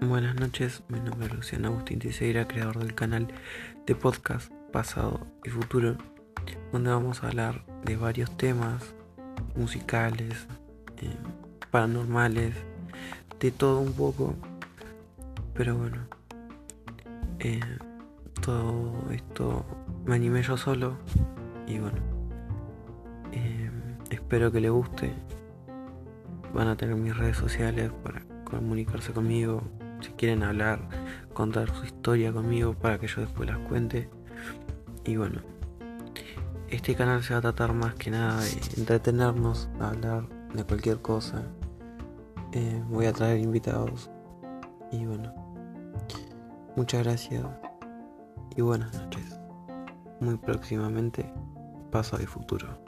Buenas noches, mi nombre es Luciano Agustín Tiseira, creador del canal de podcast Pasado y Futuro, donde vamos a hablar de varios temas musicales, eh, paranormales, de todo un poco. Pero bueno, eh, todo esto me animé yo solo y bueno, eh, espero que le guste. Van a tener mis redes sociales para comunicarse conmigo, si quieren hablar, contar su historia conmigo para que yo después las cuente. Y bueno, este canal se va a tratar más que nada de entretenernos, hablar de cualquier cosa. Eh, voy a traer invitados. Y bueno, muchas gracias y buenas noches. Muy próximamente, paso de futuro.